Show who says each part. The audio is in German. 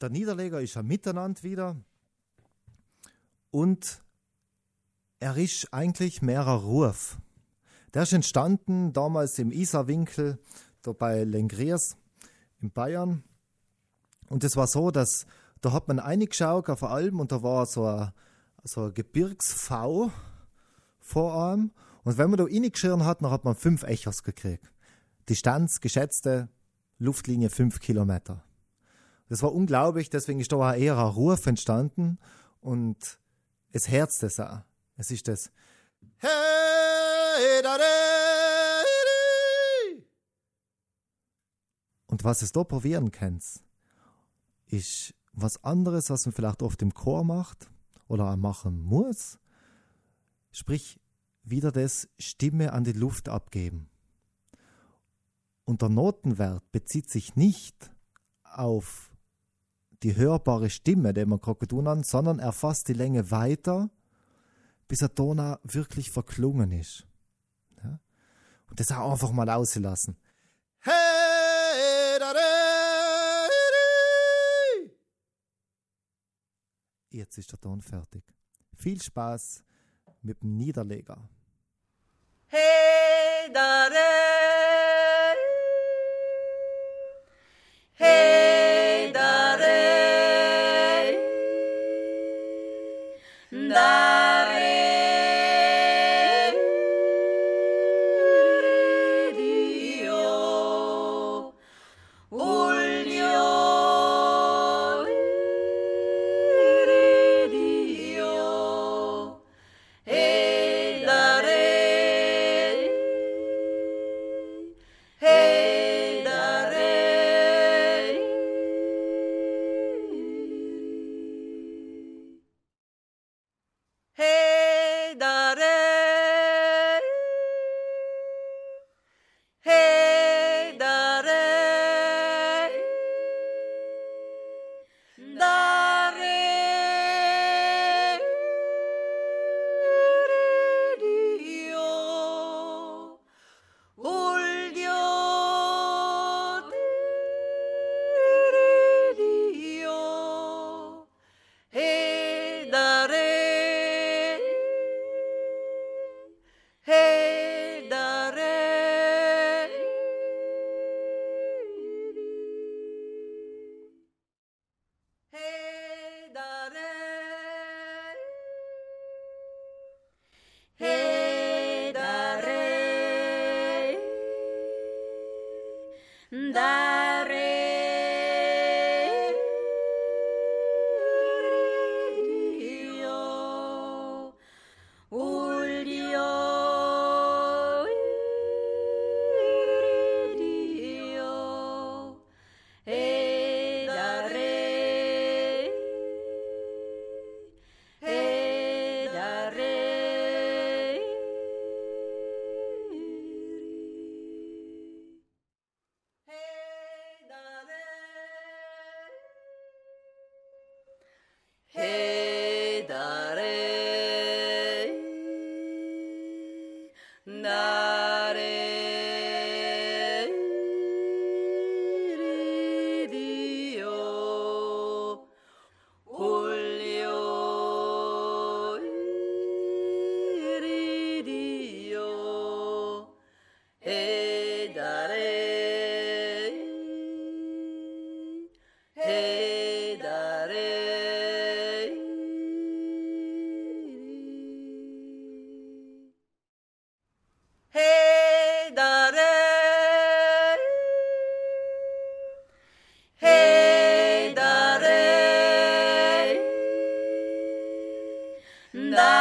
Speaker 1: der Niederleger ist ein Miteinander wieder und er ist eigentlich mehrer Ruf. Der ist entstanden damals im Isarwinkel, da bei Lengriers in Bayern. Und es war so, dass da hat man reingeschaut auf Alben und da war so ein, so ein Gebirgsv vor einem. Und wenn man da reingeschirrt hat, dann hat man fünf Echos gekriegt. Distanz, geschätzte Luftlinie fünf Kilometer. Das war unglaublich, deswegen ist da auch eher ein Ruf entstanden und es herzt es auch. Es ist das Und was es da probieren kannst, ist was anderes, was man vielleicht oft im Chor macht oder machen muss. Sprich, wieder das Stimme an die Luft abgeben. Und der Notenwert bezieht sich nicht auf die hörbare Stimme, die man tun hat, sondern er fasst die Länge weiter, bis der Ton wirklich verklungen ist. Ja? Und das auch einfach mal auslassen. Jetzt ist der Ton fertig. Viel Spaß mit dem Niederleger. Hey, da, that 해달에 나래 리디오 홀리오 리디오 해달에 해 The